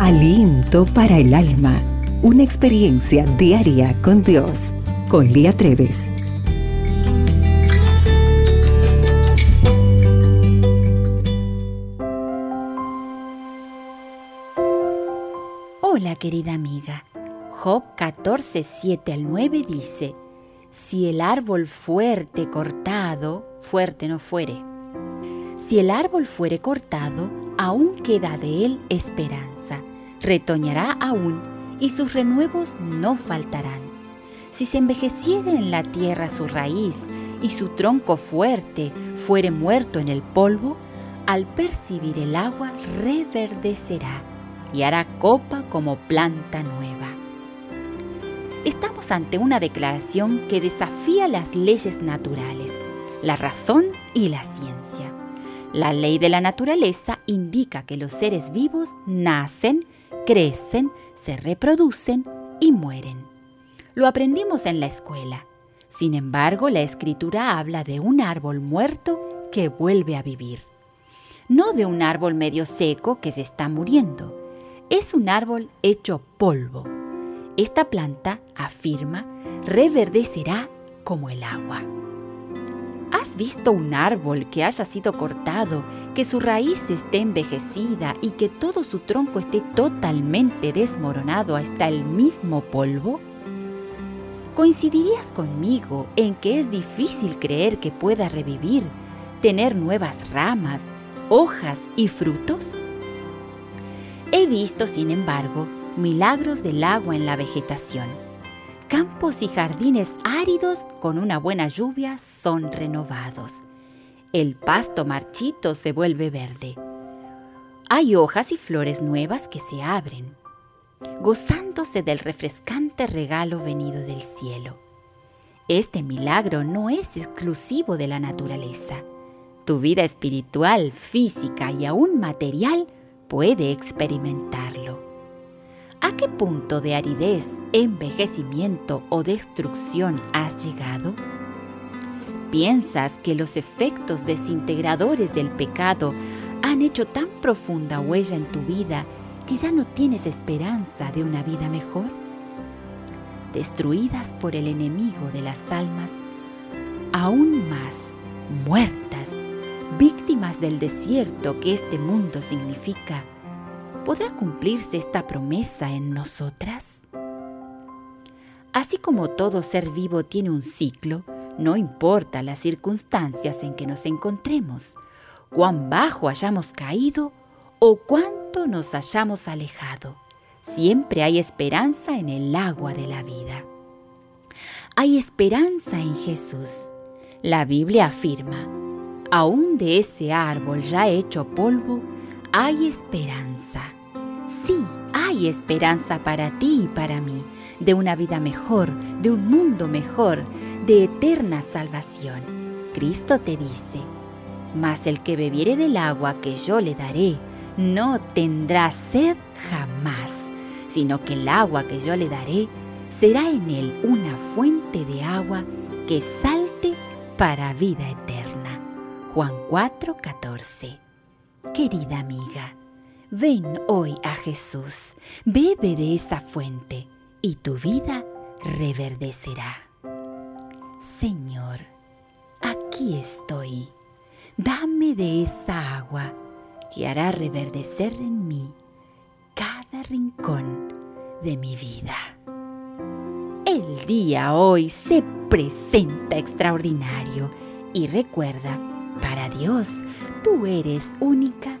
Aliento para el alma. Una experiencia diaria con Dios. Con Lía Treves. Hola querida amiga. Job 14, 7 al 9 dice, Si el árbol fuerte cortado, fuerte no fuere. Si el árbol fuere cortado, aún queda de él esperanza. Retoñará aún y sus renuevos no faltarán. Si se envejeciere en la tierra su raíz y su tronco fuerte fuere muerto en el polvo, al percibir el agua reverdecerá y hará copa como planta nueva. Estamos ante una declaración que desafía las leyes naturales, la razón y la ciencia. La ley de la naturaleza indica que los seres vivos nacen, crecen, se reproducen y mueren. Lo aprendimos en la escuela. Sin embargo, la escritura habla de un árbol muerto que vuelve a vivir. No de un árbol medio seco que se está muriendo. Es un árbol hecho polvo. Esta planta, afirma, reverdecerá como el agua. ¿Has visto un árbol que haya sido cortado, que su raíz esté envejecida y que todo su tronco esté totalmente desmoronado hasta el mismo polvo? ¿Coincidirías conmigo en que es difícil creer que pueda revivir, tener nuevas ramas, hojas y frutos? He visto, sin embargo, milagros del agua en la vegetación campos y jardines áridos con una buena lluvia son renovados. El pasto marchito se vuelve verde. Hay hojas y flores nuevas que se abren, gozándose del refrescante regalo venido del cielo. Este milagro no es exclusivo de la naturaleza. Tu vida espiritual, física y aún material puede experimentarlo. ¿A qué punto de aridez, envejecimiento o destrucción has llegado? ¿Piensas que los efectos desintegradores del pecado han hecho tan profunda huella en tu vida que ya no tienes esperanza de una vida mejor? Destruidas por el enemigo de las almas, aún más muertas, víctimas del desierto que este mundo significa, ¿podrá cumplirse esta promesa en nosotras? Así como todo ser vivo tiene un ciclo, no importa las circunstancias en que nos encontremos, cuán bajo hayamos caído o cuánto nos hayamos alejado, siempre hay esperanza en el agua de la vida. Hay esperanza en Jesús. La Biblia afirma, aún de ese árbol ya hecho polvo, hay esperanza. Sí, hay esperanza para ti y para mí, de una vida mejor, de un mundo mejor, de eterna salvación. Cristo te dice, mas el que bebiere del agua que yo le daré, no tendrá sed jamás, sino que el agua que yo le daré será en él una fuente de agua que salte para vida eterna. Juan 4:14 Querida amiga, ven hoy a Jesús, bebe de esa fuente y tu vida reverdecerá. Señor, aquí estoy, dame de esa agua que hará reverdecer en mí cada rincón de mi vida. El día hoy se presenta extraordinario y recuerda, para Dios, tú eres única